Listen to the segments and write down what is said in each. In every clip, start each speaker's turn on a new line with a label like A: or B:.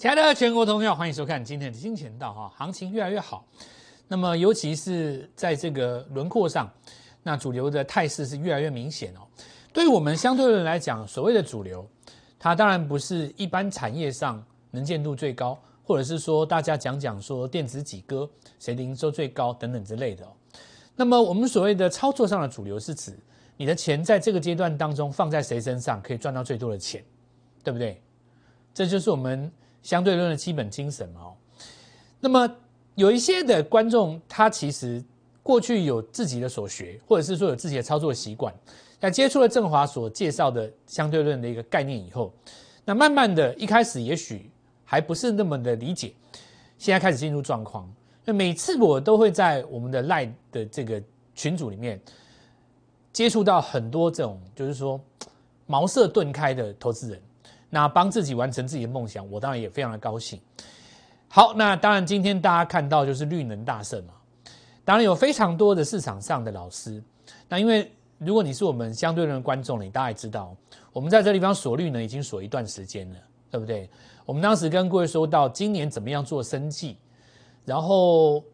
A: 亲爱的全国同学，欢迎收看今天的金钱道哈，行情越来越好。那么尤其是在这个轮廓上，那主流的态势是越来越明显哦。对于我们相对论来讲，所谓的主流，它当然不是一般产业上能见度最高，或者是说大家讲讲说电子几哥谁的营收最高等等之类的哦。那么我们所谓的操作上的主流，是指你的钱在这个阶段当中放在谁身上可以赚到最多的钱，对不对？这就是我们相对论的基本精神。哦，那么有一些的观众，他其实过去有自己的所学，或者是说有自己的操作习惯，在接触了振华所介绍的相对论的一个概念以后，那慢慢的一开始也许还不是那么的理解，现在开始进入状况。那每次我都会在我们的赖的这个群组里面。接触到很多这种，就是说茅塞顿开的投资人，那帮自己完成自己的梦想，我当然也非常的高兴。好，那当然今天大家看到就是绿能大胜嘛，当然有非常多的市场上的老师。那因为如果你是我们相对论的观众，你大概知道，我们在这地方锁绿能已经锁一段时间了，对不对？我们当时跟各位说到今年怎么样做生计，然后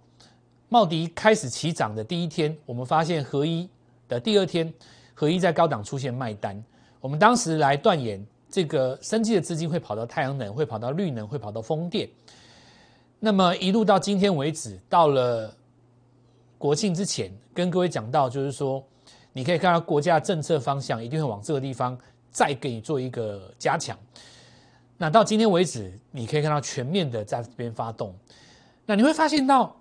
A: 茂迪开始起涨的第一天，我们发现合一。的第二天，合一在高档出现卖单，我们当时来断言，这个生机的资金会跑到太阳能，会跑到绿能，会跑到风电。那么一路到今天为止，到了国庆之前，跟各位讲到，就是说，你可以看到国家政策方向一定会往这个地方再给你做一个加强。那到今天为止，你可以看到全面的在这边发动。那你会发现到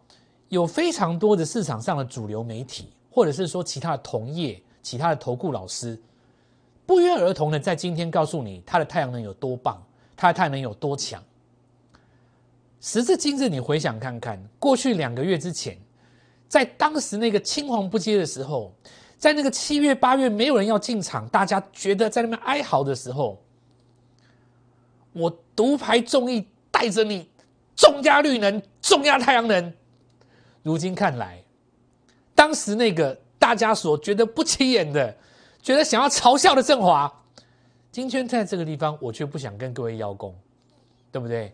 A: 有非常多的市场上的主流媒体。或者是说其他的同业、其他的投顾老师，不约而同的在今天告诉你它的太阳能有多棒，它的太阳能有多强。时至今日，你回想看看，过去两个月之前，在当时那个青黄不接的时候，在那个七月八月没有人要进场，大家觉得在那边哀嚎的时候，我独排众议，带着你重压绿能、重压太阳能。如今看来。当时那个大家所觉得不起眼的，觉得想要嘲笑的振华，今天在这个地方，我却不想跟各位邀功，对不对？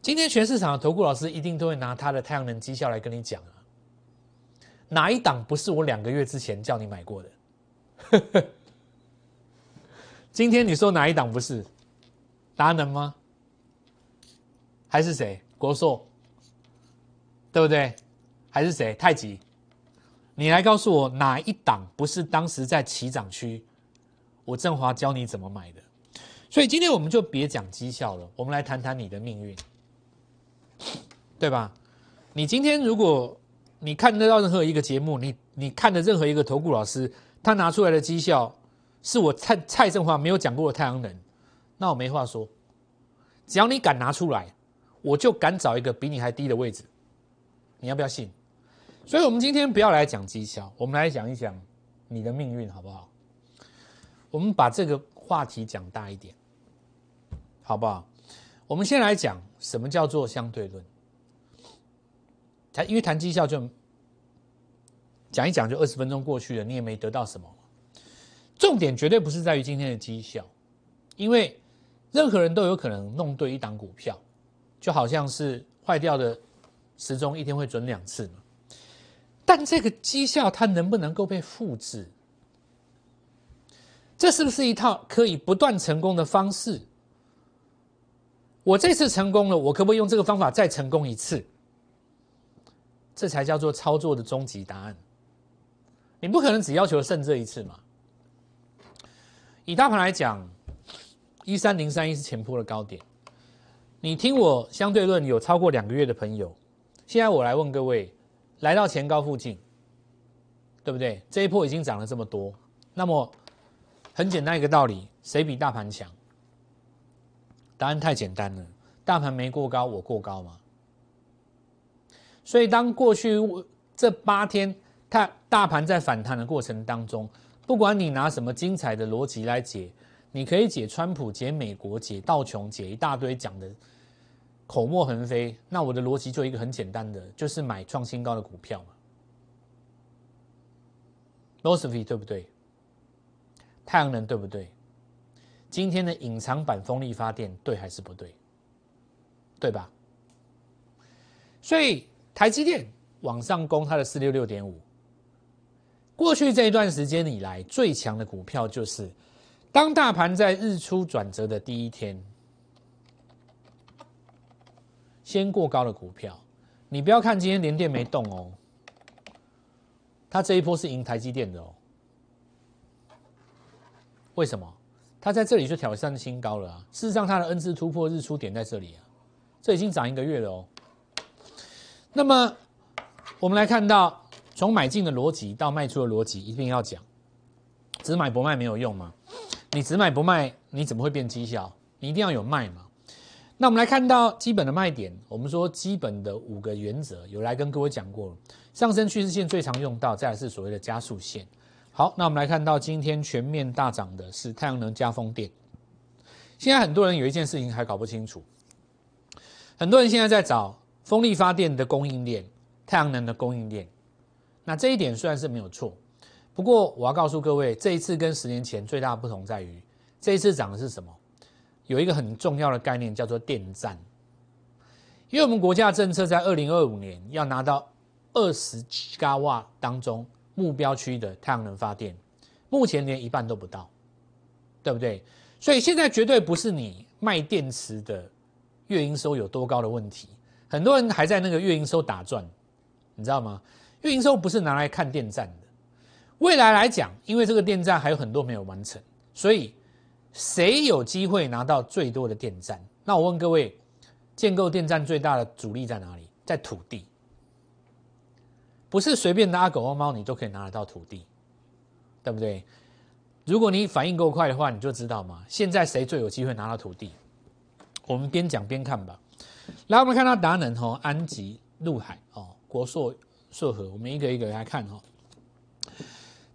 A: 今天全市场的投顾老师一定都会拿他的太阳能绩效来跟你讲啊，哪一档不是我两个月之前叫你买过的？今天你说哪一档不是？达能吗？还是谁？国硕？对不对？还是谁？太极？你来告诉我哪一档不是当时在起涨区？我振华教你怎么买的。所以今天我们就别讲绩效了，我们来谈谈你的命运，对吧？你今天如果你看得到任何一个节目，你你看的任何一个投顾老师，他拿出来的绩效是我蔡蔡振华没有讲过的太阳能，那我没话说。只要你敢拿出来，我就敢找一个比你还低的位置。你要不要信？所以，我们今天不要来讲绩效，我们来讲一讲你的命运，好不好？我们把这个话题讲大一点，好不好？我们先来讲什么叫做相对论。谈，因为谈绩效就讲一讲，就二十分钟过去了，你也没得到什么。重点绝对不是在于今天的绩效，因为任何人都有可能弄对一档股票，就好像是坏掉的时钟一天会准两次嘛。但这个绩效它能不能够被复制？这是不是一套可以不断成功的方式？我这次成功了，我可不可以用这个方法再成功一次？这才叫做操作的终极答案。你不可能只要求胜这一次嘛？以大盘来讲，一三零三一是前坡的高点。你听我相对论有超过两个月的朋友，现在我来问各位。来到前高附近，对不对？这一波已经涨了这么多，那么很简单一个道理：谁比大盘强？答案太简单了，大盘没过高，我过高嘛。所以当过去这八天，它大盘在反弹的过程当中，不管你拿什么精彩的逻辑来解，你可以解川普、解美国、解道琼、解一大堆讲的。口沫横飞，那我的逻辑就一个很简单的，就是买创新高的股票嘛。l o s p h y 对不对？太阳能对不对？今天的隐藏版风力发电对还是不对？对吧？所以台积电往上攻它的四六六点五，过去这一段时间以来最强的股票就是当大盘在日出转折的第一天，先过高的股票。你不要看今天连电没动哦，它这一波是赢台积电的哦。为什么？它在这里就挑战新高了啊！事实上，它的 N 字突破日出点在这里啊，这已经涨一个月了哦。那么，我们来看到从买进的逻辑到卖出的逻辑，一定要讲，只买不卖没有用吗？你只买不卖，你怎么会变绩效？你一定要有卖嘛。那我们来看到基本的卖点，我们说基本的五个原则，有来跟各位讲过了。上升趋势线最常用到，再来是所谓的加速线。好，那我们来看到今天全面大涨的是太阳能加风电。现在很多人有一件事情还搞不清楚，很多人现在在找风力发电的供应链、太阳能的供应链。那这一点虽然是没有错，不过我要告诉各位，这一次跟十年前最大的不同在于，这一次涨的是什么？有一个很重要的概念叫做电站，因为我们国家政策在二零二五年要拿到二十吉瓦当中。目标区的太阳能发电，目前连一半都不到，对不对？所以现在绝对不是你卖电池的月营收有多高的问题，很多人还在那个月营收打转，你知道吗？月营收不是拿来看电站的，未来来讲，因为这个电站还有很多没有完成，所以谁有机会拿到最多的电站？那我问各位，建构电站最大的阻力在哪里？在土地。不是随便拿狗或猫你都可以拿得到土地，对不对？如果你反应够快的话，你就知道嘛。现在谁最有机会拿到土地？我们边讲边看吧。来，我们看到达能哦，安吉、陆海哦，国硕、硕和，我们一个一个来看哦。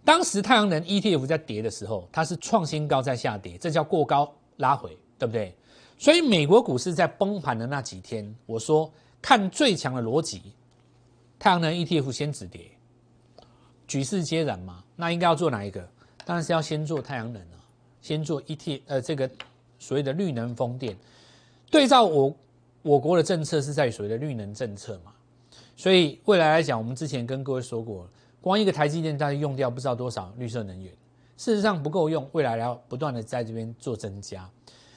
A: 当时太阳能 ETF 在跌的时候，它是创新高在下跌，这叫过高拉回，对不对？所以美国股市在崩盘的那几天，我说看最强的逻辑。太阳能 ETF 先止跌，举世皆然嘛？那应该要做哪一个？当然是要先做太阳能啊，先做 ET 呃这个所谓的绿能风电。对照我我国的政策是在所谓的绿能政策嘛，所以未来来讲，我们之前跟各位说过，光一个台积电大概用掉不知道多少绿色能源，事实上不够用，未来要不断的在这边做增加。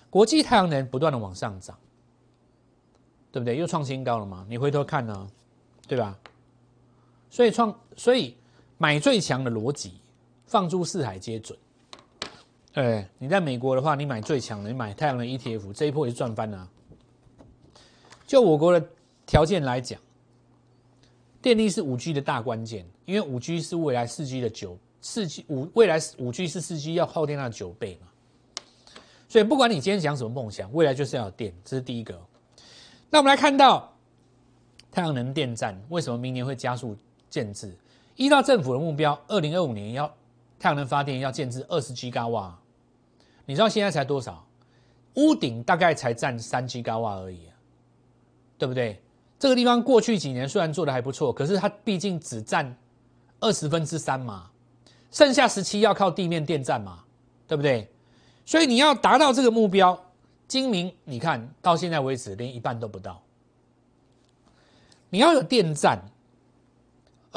A: 国际太阳能不断的往上涨，对不对？又创新高了嘛？你回头看呢，对吧？所以创，所以买最强的逻辑，放诸四海皆准。哎，你在美国的话，你买最强的，你买太阳能 ETF，这一波也是赚翻了。就我国的条件来讲，电力是五 G 的大关键，因为五 G 是未来四 G 的九四 G 五未来五 G 是四 G 要耗电量九倍嘛。所以不管你今天讲什么梦想，未来就是要有电，这是第一个。那我们来看到太阳能电站为什么明年会加速？建制依照政府的目标，二零二五年要太阳能发电要建制二十 G 瓦，你知道现在才多少？屋顶大概才占三 G 瓦而已，对不对？这个地方过去几年虽然做的还不错，可是它毕竟只占二十分之三嘛，剩下十七要靠地面电站嘛，对不对？所以你要达到这个目标，精明，你看到现在为止连一半都不到，你要有电站。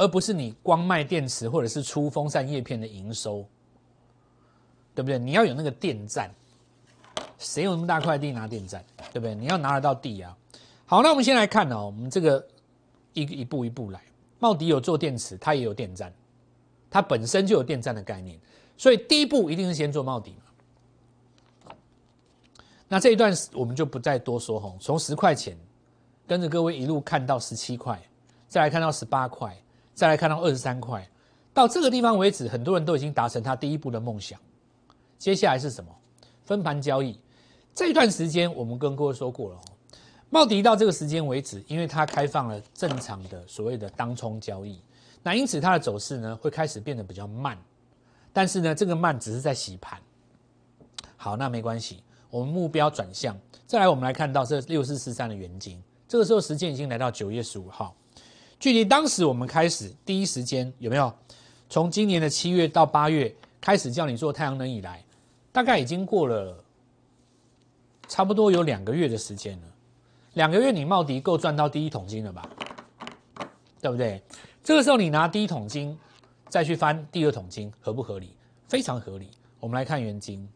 A: 而不是你光卖电池或者是出风扇叶片的营收，对不对？你要有那个电站，谁有那么大块地拿电站，对不对？你要拿得到地啊。好，那我们先来看哦，我们这个一一步一步来。茂迪有做电池，它也有电站，它本身就有电站的概念，所以第一步一定是先做茂迪嘛。那这一段我们就不再多说哈，从十块钱跟着各位一路看到十七块，再来看到十八块。再来看到二十三块，到这个地方为止，很多人都已经达成他第一步的梦想。接下来是什么？分盘交易。这一段时间我们跟各位说过了，茂迪到这个时间为止，因为它开放了正常的所谓的当冲交易，那因此它的走势呢会开始变得比较慢。但是呢，这个慢只是在洗盘。好，那没关系，我们目标转向。再来，我们来看到这六四四三的原金，这个时候时间已经来到九月十五号。距离当时我们开始第一时间有没有？从今年的七月到八月开始叫你做太阳能以来，大概已经过了差不多有两个月的时间了。两个月你茂迪够赚到第一桶金了吧？对不对？这个时候你拿第一桶金再去翻第二桶金，合不合理？非常合理。我们来看原金。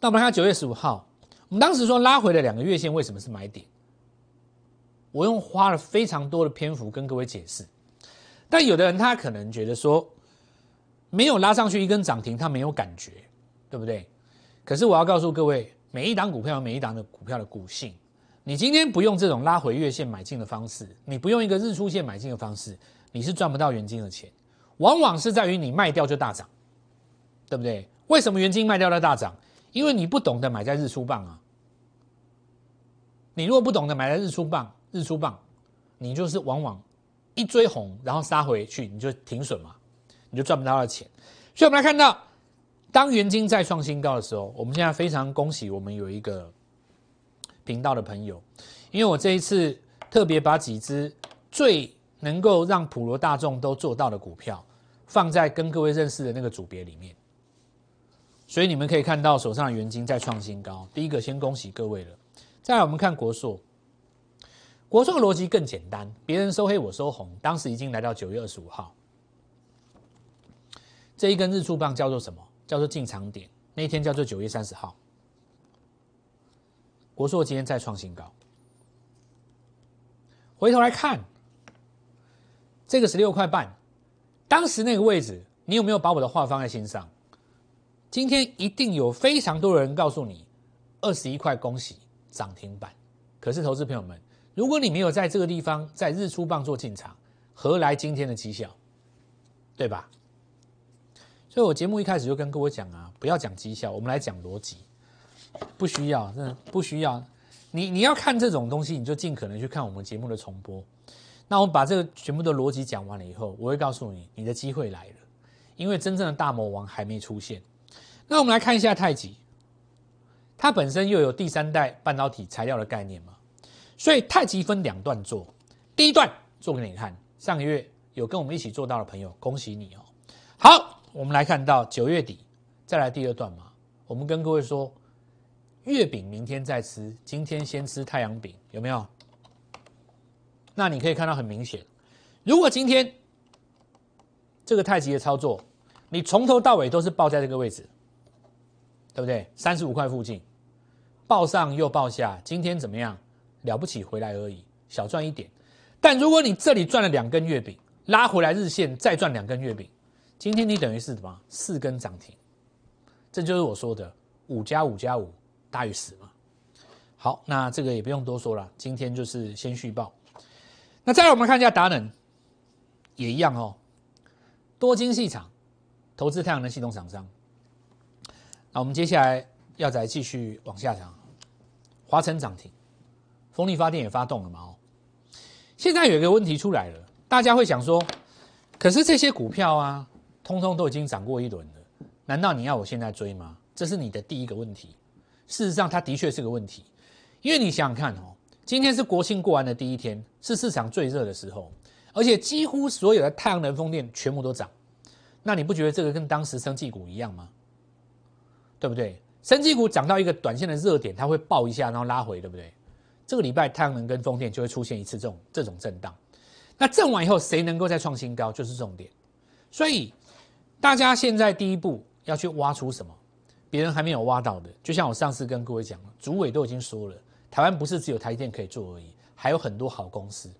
A: 那我们看九月十五号，我们当时说拉回了两个月线，为什么是买点？我用花了非常多的篇幅跟各位解释。但有的人他可能觉得说，没有拉上去一根涨停，他没有感觉，对不对？可是我要告诉各位。每一档股票有每一档的股票的股性，你今天不用这种拉回月线买进的方式，你不用一个日出线买进的方式，你是赚不到元金的钱。往往是在于你卖掉就大涨，对不对？为什么元金卖掉了大涨？因为你不懂得买在日出棒啊。你如果不懂得买在日出棒，日出棒，你就是往往一追红，然后杀回去，你就停损嘛，你就赚不到的钱。所以我们来看到。当元金再创新高的时候，我们现在非常恭喜我们有一个频道的朋友，因为我这一次特别把几只最能够让普罗大众都做到的股票放在跟各位认识的那个组别里面，所以你们可以看到手上的元金再创新高。第一个先恭喜各位了。再来我们看国硕，国硕的逻辑更简单，别人收黑我收红，当时已经来到九月二十五号，这一根日出棒叫做什么？叫做进场点，那一天叫做九月三十号。国硕今天再创新高，回头来看，这个十六块半，当时那个位置，你有没有把我的话放在心上？今天一定有非常多的人告诉你，二十一块恭喜涨停板。可是投资朋友们，如果你没有在这个地方在日出棒做进场，何来今天的绩效？对吧？所以我节目一开始就跟各位讲啊，不要讲绩效，我们来讲逻辑，不需要，真的不需要。你你要看这种东西，你就尽可能去看我们节目的重播。那我们把这个全部的逻辑讲完了以后，我会告诉你，你的机会来了，因为真正的大魔王还没出现。那我们来看一下太极，它本身又有第三代半导体材料的概念嘛，所以太极分两段做，第一段做给你看。上个月有跟我们一起做到的朋友，恭喜你哦。好。我们来看到九月底，再来第二段嘛。我们跟各位说，月饼明天再吃，今天先吃太阳饼，有没有？那你可以看到很明显，如果今天这个太极的操作，你从头到尾都是报在这个位置，对不对？三十五块附近，报上又报下，今天怎么样？了不起，回来而已，小赚一点。但如果你这里赚了两根月饼，拉回来日线再赚两根月饼。今天你等于是什么？四根涨停，这就是我说的五加五加五大于十嘛。好，那这个也不用多说了，今天就是先续报。那再来我们看一下达能，也一样哦，多晶细厂投资太阳能系统厂商。那我们接下来要再继续往下讲，华晨涨停，风力发电也发动了嘛？哦，现在有一个问题出来了，大家会想说，可是这些股票啊。通通都已经涨过一轮了，难道你要我现在追吗？这是你的第一个问题。事实上，它的确是个问题，因为你想想看哦，今天是国庆过完的第一天，是市场最热的时候，而且几乎所有的太阳能风电全部都涨。那你不觉得这个跟当时生技股一样吗？对不对？生技股涨到一个短线的热点，它会爆一下，然后拉回，对不对？这个礼拜太阳能跟风电就会出现一次这种这种震荡。那震完以后，谁能够再创新高，就是重点。所以。大家现在第一步要去挖出什么？别人还没有挖到的，就像我上次跟各位讲了，主委都已经说了，台湾不是只有台电可以做而已，还有很多好公司。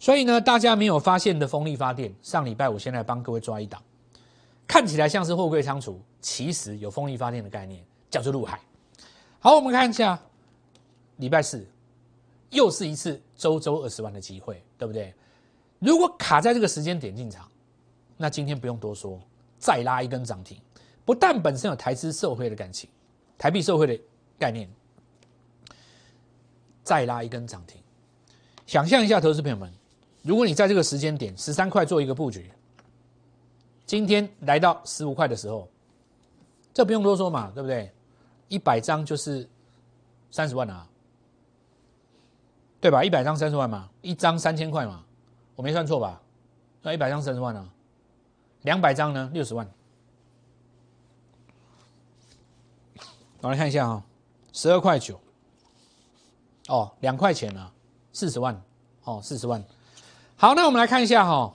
A: 所以呢，大家没有发现的风力发电，上礼拜我先来帮各位抓一档，看起来像是货柜仓储，其实有风力发电的概念，叫做陆海。好，我们看一下礼拜四，又是一次周周二十万的机会，对不对？如果卡在这个时间点进场，那今天不用多说。再拉一根涨停，不但本身有台资社会的感情，台币社会的概念，再拉一根涨停。想象一下，投资朋友们，如果你在这个时间点十三块做一个布局，今天来到十五块的时候，这不用多说嘛，对不对？一百张就是三十万啊，对吧？一百张三十万嘛，一张三千块嘛，我没算错吧？那一百张三十万啊。两百张呢，六十万。我来看一下啊，十二块九，哦，两块钱啊，四十万，哦，四十万。好，那我们来看一下哈，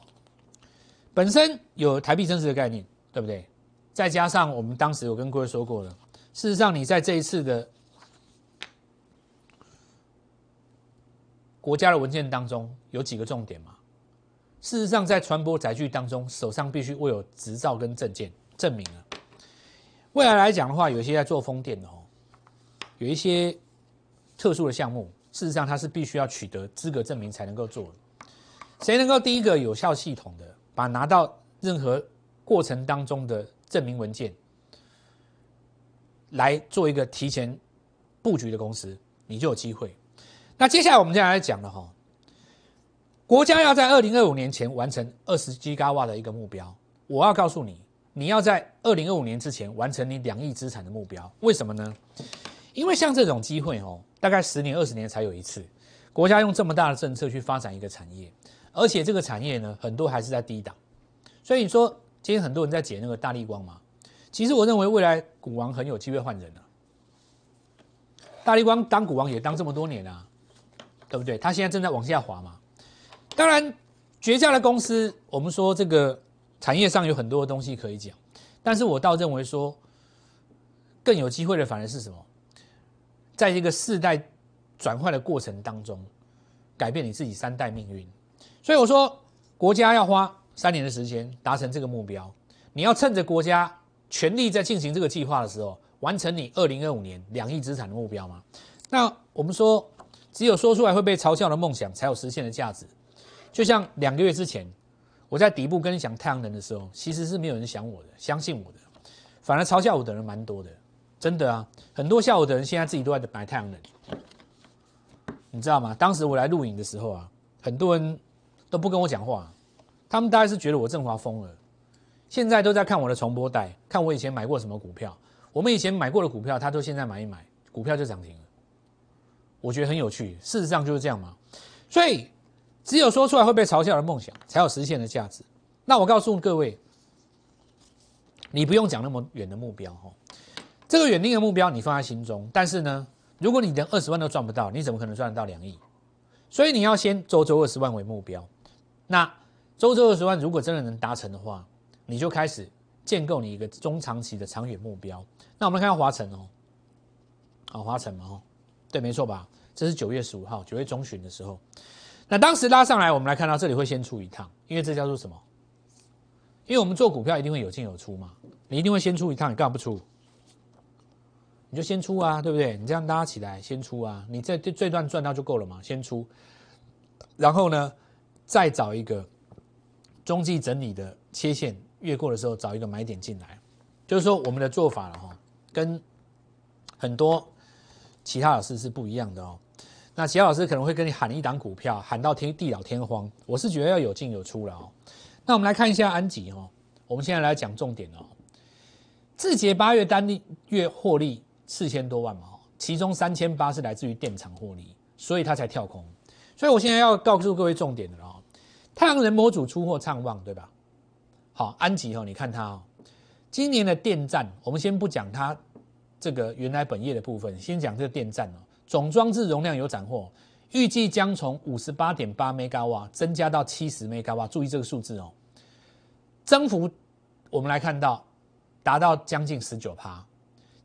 A: 本身有台币增值的概念，对不对？再加上我们当时有跟各位说过了，事实上你在这一次的国家的文件当中有几个重点嘛？事实上，在传播载具当中，手上必须握有执照跟证件证明啊。未来来讲的话，有些在做风电的哦，有一些特殊的项目，事实上它是必须要取得资格证明才能够做的。谁能够第一个有效系统的把拿到任何过程当中的证明文件来做一个提前布局的公司，你就有机会。那接下来我们接下来讲了哈，国家要在二零二五年前完成二十 G 瓦的一个目标，我要告诉你。你要在二零二五年之前完成你两亿资产的目标，为什么呢？因为像这种机会哦，大概十年、二十年才有一次。国家用这么大的政策去发展一个产业，而且这个产业呢，很多还是在低档。所以你说今天很多人在解那个大力光嘛，其实我认为未来股王很有机会换人啊。大力光当股王也当这么多年啊，对不对？他现在正在往下滑嘛。当然，绝佳的公司，我们说这个。产业上有很多的东西可以讲，但是我倒认为说，更有机会的反而是什么？在这个世代转换的过程当中，改变你自己三代命运。所以我说，国家要花三年的时间达成这个目标，你要趁着国家全力在进行这个计划的时候，完成你二零二五年两亿资产的目标吗？那我们说，只有说出来会被嘲笑的梦想，才有实现的价值。就像两个月之前。我在底部跟你讲太阳能的时候，其实是没有人想我的，相信我的，反而嘲笑我的人蛮多的，真的啊，很多笑我的人现在自己都在买太阳能，你知道吗？当时我来录影的时候啊，很多人都不跟我讲话，他们大概是觉得我振华疯了，现在都在看我的重播带，看我以前买过什么股票，我们以前买过的股票，他都现在买一买，股票就涨停了，我觉得很有趣，事实上就是这样嘛，所以。只有说出来会被嘲笑的梦想，才有实现的价值。那我告诉各位，你不用讲那么远的目标哈。这个远定的目标你放在心中，但是呢，如果你连二十万都赚不到，你怎么可能赚得到两亿？所以你要先周周二十万为目标。那周周二十万如果真的能达成的话，你就开始建构你一个中长期的长远目标。那我们看看华晨哦，好华晨嘛哦，对，没错吧？这是九月十五号，九月中旬的时候。那当时拉上来，我们来看到这里会先出一趟，因为这叫做什么？因为我们做股票一定会有进有出嘛，你一定会先出一趟，你干嘛不出？你就先出啊，对不对？你这样拉起来先出啊，你这这这段赚到就够了嘛，先出，然后呢，再找一个中继整理的切线越过的时候，找一个买点进来，就是说我们的做法了哈，跟很多其他老师是不一样的哦。那其他老师可能会跟你喊一档股票，喊到天地老天荒。我是觉得要有进有出了哦。那我们来看一下安吉哦。我们现在来讲重点哦。字节八月单月获利四千多万嘛，其中三千八是来自于电厂获利，所以它才跳空。所以我现在要告诉各位重点的哦。太阳人模组出货畅旺，对吧？好，安吉哦，你看它哦，今年的电站，我们先不讲它这个原来本业的部分，先讲这个电站哦。总装置容量有斩获，预计将从五十八点八 mega 瓦增加到七十 mega 瓦。注意这个数字哦，增幅我们来看到达到将近十九趴，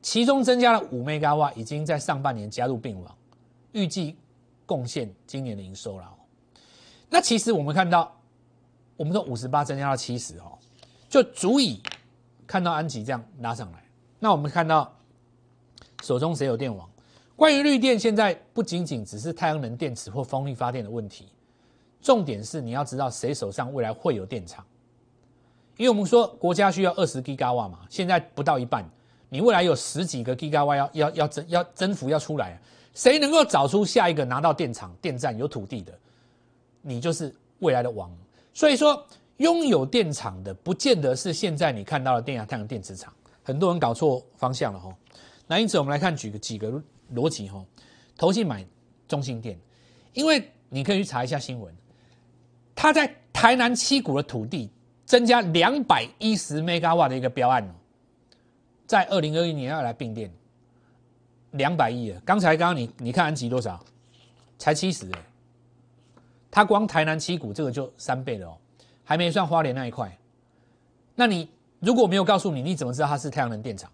A: 其中增加了五 mega 瓦，已经在上半年加入并网，预计贡献今年的营收了。那其实我们看到，我们说五十八增加到七十哦，就足以看到安吉这样拉上来。那我们看到手中谁有电网？关于绿电，现在不仅仅只是太阳能电池或风力发电的问题，重点是你要知道谁手上未来会有电厂，因为我们说国家需要二十 G 瓦嘛，现在不到一半，你未来有十几个 G 瓦要要要增要增幅要出来，谁能够找出下一个拿到电厂电站有土地的，你就是未来的王。所以说，拥有电厂的不见得是现在你看到的电压太阳电池厂，很多人搞错方向了哈。那因此我们来看举个几个。逻辑哈，投信买中心店，因为你可以去查一下新闻，他在台南七股的土地增加两百一十 mega 瓦的一个标案哦，在二零二一年要来并店，两百亿啊。刚才刚刚你你看安吉多少？才七十哎，他光台南七股这个就三倍了哦，还没算花莲那一块。那你如果没有告诉你，你怎么知道它是太阳能电厂？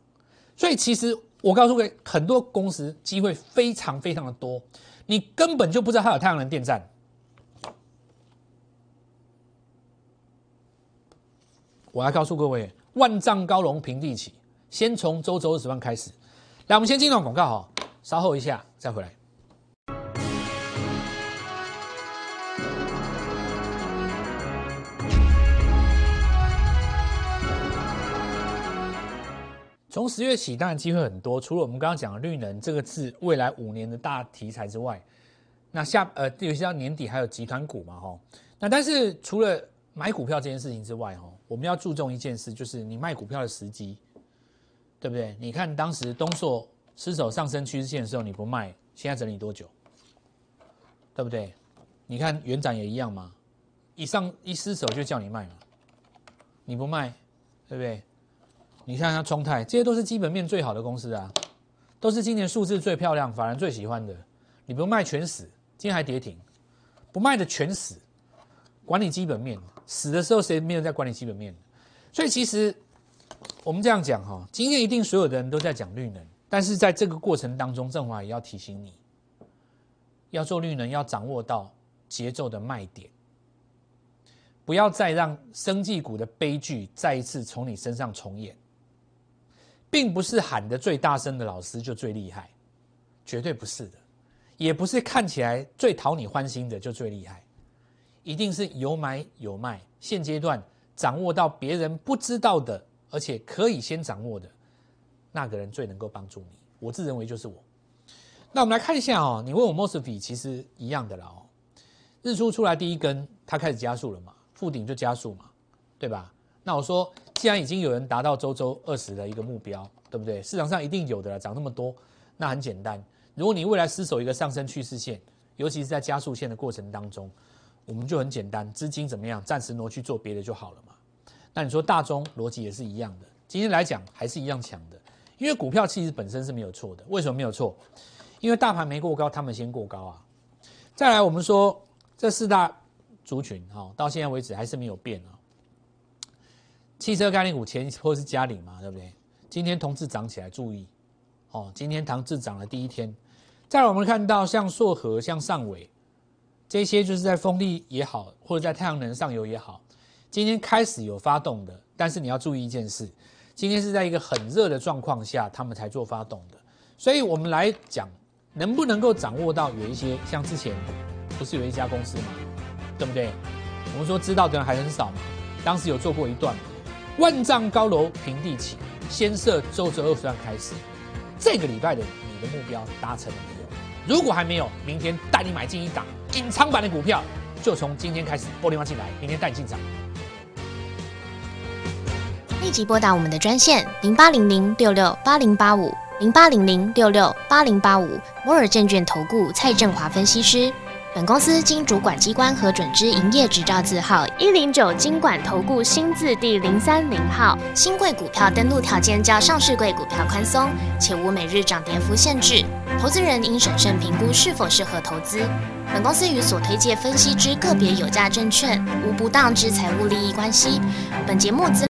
A: 所以其实我告诉各位，很多公司机会非常非常的多，你根本就不知道它有太阳能电站。我来告诉各位，万丈高楼平地起，先从周周二十万开始。来，我们先进段广告哈，稍后一下再回来。从十月起，当然机会很多。除了我们刚刚讲的绿能这个字，未来五年的大题材之外，那下呃，有些到年底还有集团股嘛，吼。那但是除了买股票这件事情之外，吼。我们要注重一件事，就是你卖股票的时机，对不对？你看当时东硕失守上升趋势线的时候，你不卖，现在整理多久？对不对？你看园长也一样嘛，一上一失手就叫你卖嘛，你不卖，对不对？你看它冲泰，这些都是基本面最好的公司啊，都是今年数字最漂亮、法人最喜欢的，你不卖全死，今天还跌停，不卖的全死，管理基本面。死的时候谁没有在管理基本面？所以其实我们这样讲哈，今天一定所有的人都在讲绿能，但是在这个过程当中，振华也要提醒你，要做绿能要掌握到节奏的卖点，不要再让生技股的悲剧再一次从你身上重演，并不是喊的最大声的老师就最厉害，绝对不是的，也不是看起来最讨你欢心的就最厉害。一定是有买有卖，现阶段掌握到别人不知道的，而且可以先掌握的那个人最能够帮助你。我自认为就是我。那我们来看一下哦，你问我 Mosfet 其实一样的啦哦。日出出来第一根，它开始加速了嘛，附顶就加速嘛，对吧？那我说，既然已经有人达到周周二十的一个目标，对不对？市场上一定有的了，涨那么多，那很简单。如果你未来失守一个上升趋势线，尤其是在加速线的过程当中。我们就很简单，资金怎么样，暂时挪去做别的就好了嘛。那你说大中逻辑也是一样的，今天来讲还是一样强的，因为股票其实本身是没有错的。为什么没有错？因为大盘没过高，他们先过高啊。再来，我们说这四大族群哈，到现在为止还是没有变啊。汽车概念股前或是嘉领嘛，对不对？今天同志涨起来，注意哦，今天同志涨了第一天。再，我们看到像硕和、像上尾。这些就是在风力也好，或者在太阳能上游也好，今天开始有发动的。但是你要注意一件事，今天是在一个很热的状况下，他们才做发动的。所以我们来讲，能不能够掌握到有一些像之前不是有一家公司嘛，对不对？我们说知道的人还很少嘛。当时有做过一段，万丈高楼平地起，先设周折二十万开始。这个礼拜的你的目标达成了没有？如果还没有，明天带你买进一档。隐藏版的股票就从今天开始拨电话进来，明天带你进场。
B: 立即拨打我们的专线零八零零六六八零八五零八零零六六八零八五摩尔证券投顾蔡振华分析师。本公司经主管机关核准之营业执照字号一零九金管投顾新字第零三零号。新贵股票登录条件较上市贵股票宽松，且无每日涨跌幅限制。投资人应审慎评估是否适合投资。本公司与所推介分析之个别有价证券无不当之财务利益关系。本节目资。